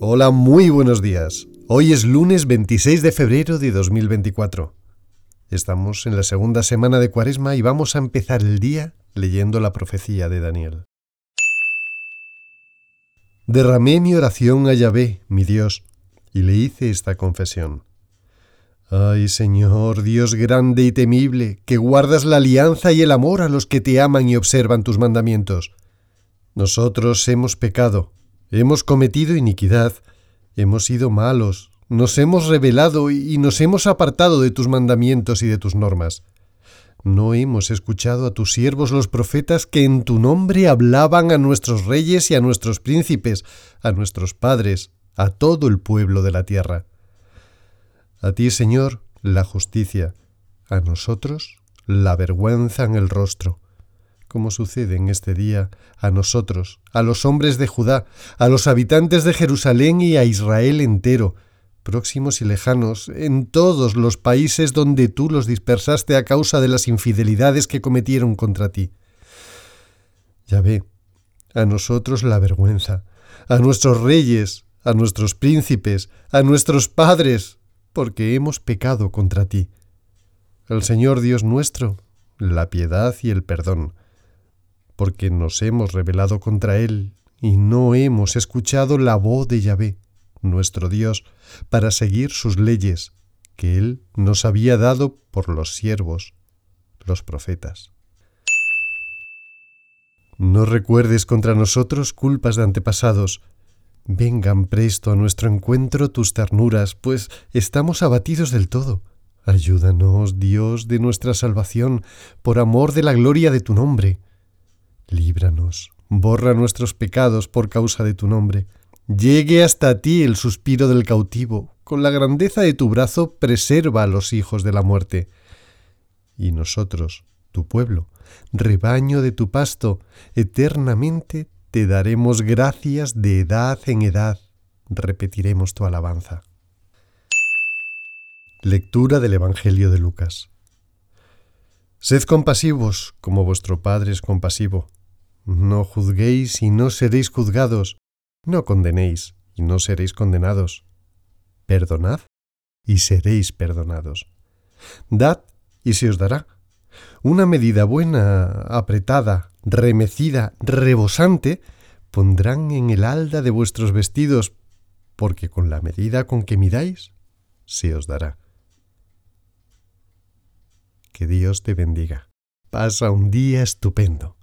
Hola, muy buenos días. Hoy es lunes 26 de febrero de 2024. Estamos en la segunda semana de Cuaresma y vamos a empezar el día leyendo la profecía de Daniel. Derramé mi oración a Yahvé, mi Dios, y le hice esta confesión. Ay Señor, Dios grande y temible, que guardas la alianza y el amor a los que te aman y observan tus mandamientos. Nosotros hemos pecado, hemos cometido iniquidad, hemos sido malos, nos hemos rebelado y nos hemos apartado de tus mandamientos y de tus normas. ¿No hemos escuchado a tus siervos los profetas que en tu nombre hablaban a nuestros reyes y a nuestros príncipes, a nuestros padres, a todo el pueblo de la tierra? A ti, Señor, la justicia, a nosotros la vergüenza en el rostro, como sucede en este día a nosotros, a los hombres de Judá, a los habitantes de Jerusalén y a Israel entero, próximos y lejanos, en todos los países donde tú los dispersaste a causa de las infidelidades que cometieron contra ti. Ya ve, a nosotros la vergüenza, a nuestros reyes, a nuestros príncipes, a nuestros padres, porque hemos pecado contra ti. El Señor Dios nuestro, la piedad y el perdón, porque nos hemos rebelado contra Él y no hemos escuchado la voz de Yahvé nuestro Dios, para seguir sus leyes, que Él nos había dado por los siervos, los profetas. No recuerdes contra nosotros culpas de antepasados. Vengan presto a nuestro encuentro tus ternuras, pues estamos abatidos del todo. Ayúdanos, Dios de nuestra salvación, por amor de la gloria de tu nombre. Líbranos, borra nuestros pecados por causa de tu nombre Llegue hasta ti el suspiro del cautivo, con la grandeza de tu brazo preserva a los hijos de la muerte. Y nosotros, tu pueblo, rebaño de tu pasto, eternamente te daremos gracias de edad en edad, repetiremos tu alabanza. Lectura del Evangelio de Lucas. Sed compasivos, como vuestro Padre es compasivo. No juzguéis y no seréis juzgados no condenéis y no seréis condenados. Perdonad y seréis perdonados. Dad y se os dará. Una medida buena, apretada, remecida, rebosante, pondrán en el alda de vuestros vestidos, porque con la medida con que midáis, se os dará. Que Dios te bendiga. Pasa un día estupendo.